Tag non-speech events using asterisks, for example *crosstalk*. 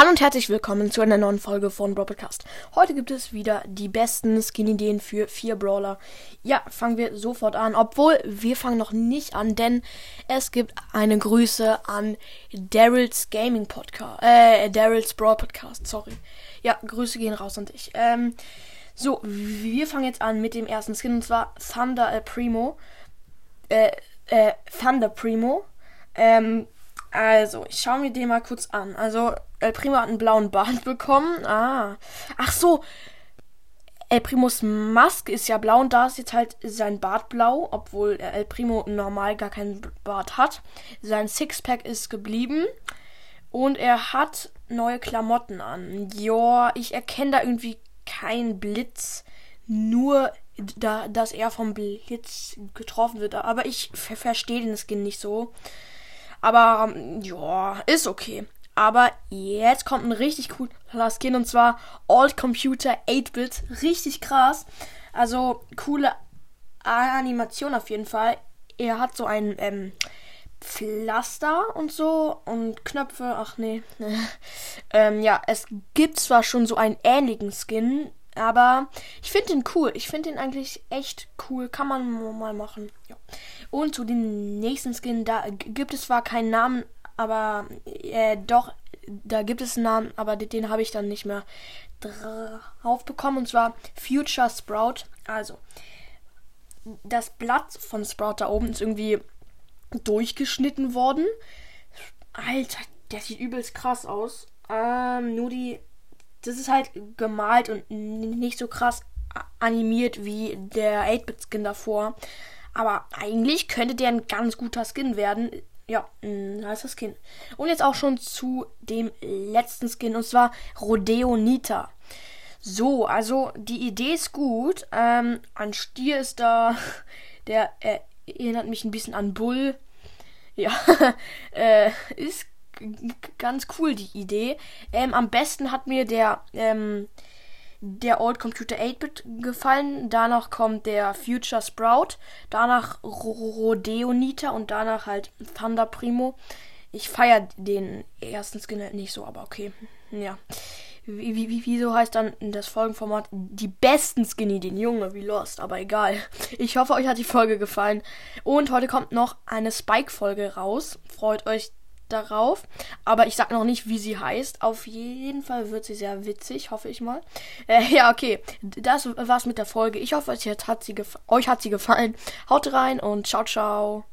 Hallo und herzlich willkommen zu einer neuen Folge von Broadcast. Heute gibt es wieder die besten Skin-Ideen für vier Brawler. Ja, fangen wir sofort an. Obwohl, wir fangen noch nicht an, denn es gibt eine Grüße an Daryl's Gaming Podcast. Äh, Daryl's Brawl Podcast, sorry. Ja, Grüße gehen raus an dich. Ähm, so, wir fangen jetzt an mit dem ersten Skin und zwar Thunder El Primo. Äh, äh, Thunder Primo. Ähm, also, ich schaue mir den mal kurz an. Also, El Primo hat einen blauen Bart *laughs* bekommen. Ah. Ach so. El Primos Maske ist ja blau und da ist jetzt halt sein Bart blau, obwohl El Primo normal gar keinen Bart hat. Sein Sixpack ist geblieben und er hat neue Klamotten an. Joa, ich erkenne da irgendwie keinen Blitz, nur da, dass er vom Blitz getroffen wird. Aber ich verstehe den Skin nicht so. Aber ja, ist okay. Aber jetzt kommt ein richtig cooler Skin und zwar Old Computer 8-Bit. Richtig krass. Also coole Animation auf jeden Fall. Er hat so ein ähm, Pflaster und so und Knöpfe. Ach nee. *laughs* ähm, ja, es gibt zwar schon so einen ähnlichen Skin, aber ich finde den cool. Ich finde den eigentlich echt cool. Kann man mal machen. Ja. Und zu den nächsten Skin, da gibt es zwar keinen Namen, aber äh, doch, da gibt es einen Namen, aber den, den habe ich dann nicht mehr drauf bekommen. Und zwar Future Sprout. Also, das Blatt von Sprout da oben ist irgendwie durchgeschnitten worden. Alter, der sieht übelst krass aus. Ähm, nur die. Das ist halt gemalt und nicht so krass animiert wie der 8-Bit-Skin davor. Aber eigentlich könnte der ein ganz guter Skin werden. Ja, ein nicer Skin. Und jetzt auch schon zu dem letzten Skin, und zwar Rodeo Nita. So, also die Idee ist gut. Ähm, ein Stier ist da, *laughs* der äh, erinnert mich ein bisschen an Bull. Ja, *laughs* äh, ist ganz cool die Idee. Ähm, am besten hat mir der ähm, der Old Computer 8-Bit gefallen. Danach kommt der Future Sprout. Danach Rodeo Nita und danach halt Thunder Primo. Ich feiere den ersten Skin halt nicht so, aber okay. Ja. Wie, wie, wieso heißt dann das Folgenformat die besten Skinny, den Junge, wie Lost, aber egal. Ich hoffe, euch hat die Folge gefallen. Und heute kommt noch eine Spike-Folge raus. Freut euch darauf. Aber ich sag noch nicht, wie sie heißt. Auf jeden Fall wird sie sehr witzig, hoffe ich mal. Äh, ja, okay. Das war's mit der Folge. Ich hoffe, euch hat sie, euch hat sie gefallen. Haut rein und ciao, ciao.